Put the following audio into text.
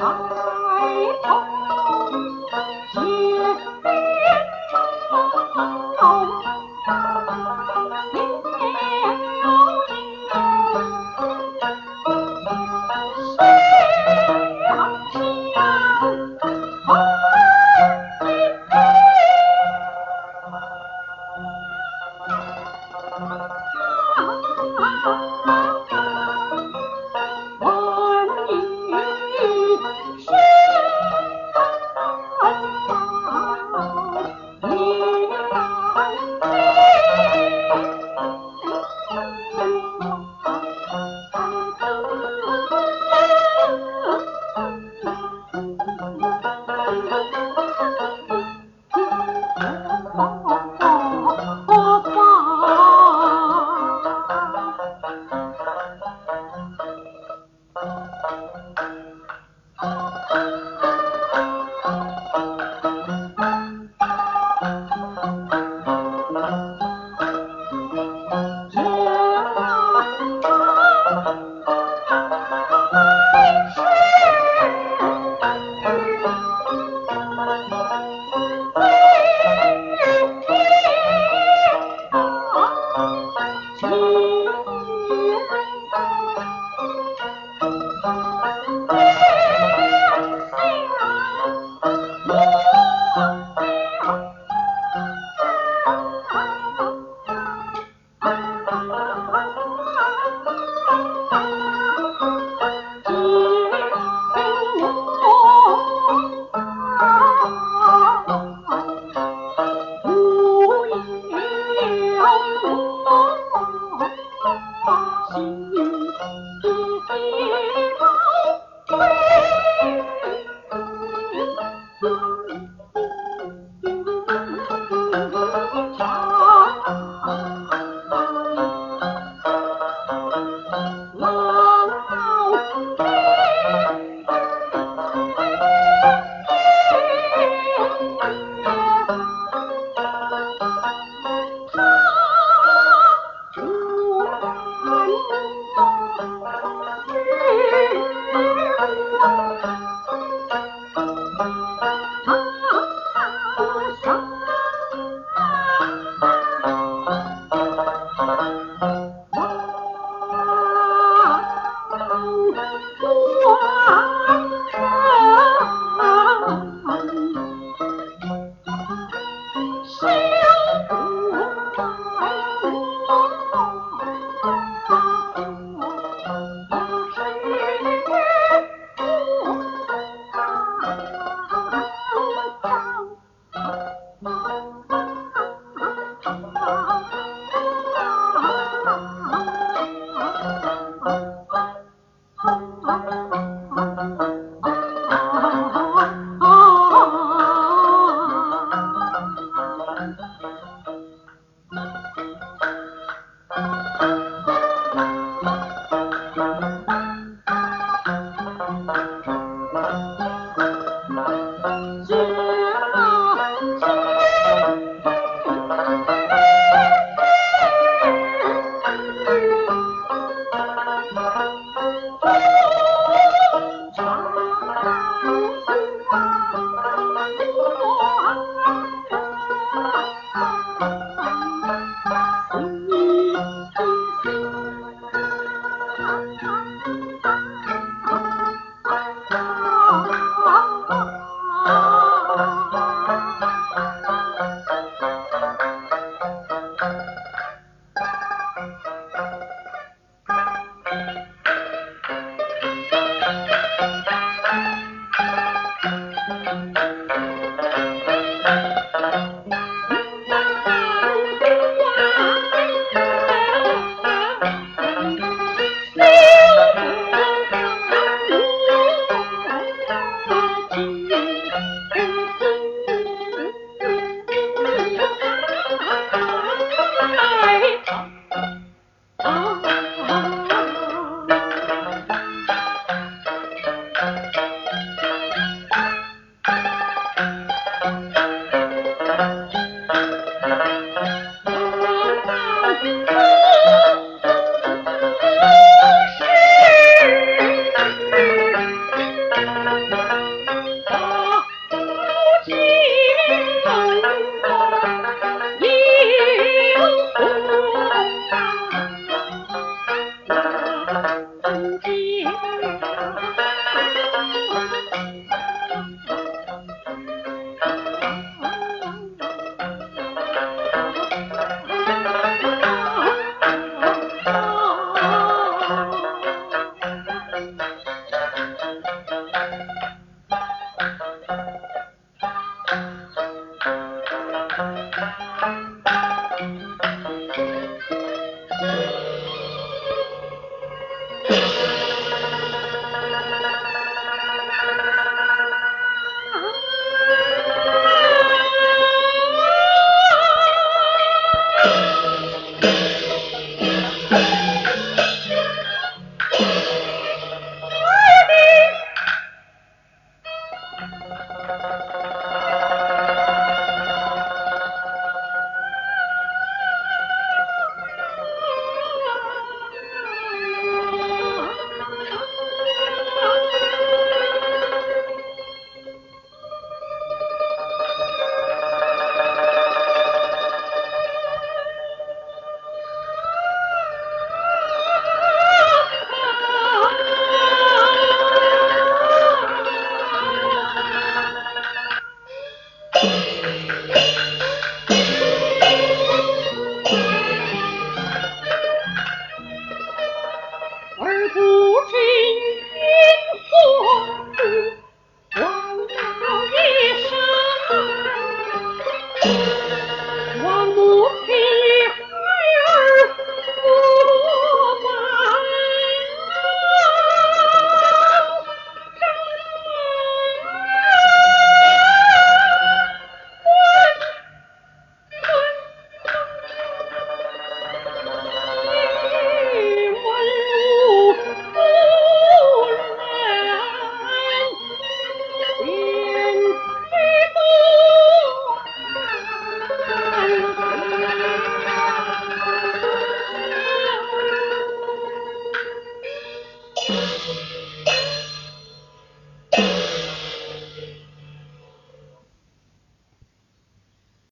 在头 Bye. Thank you.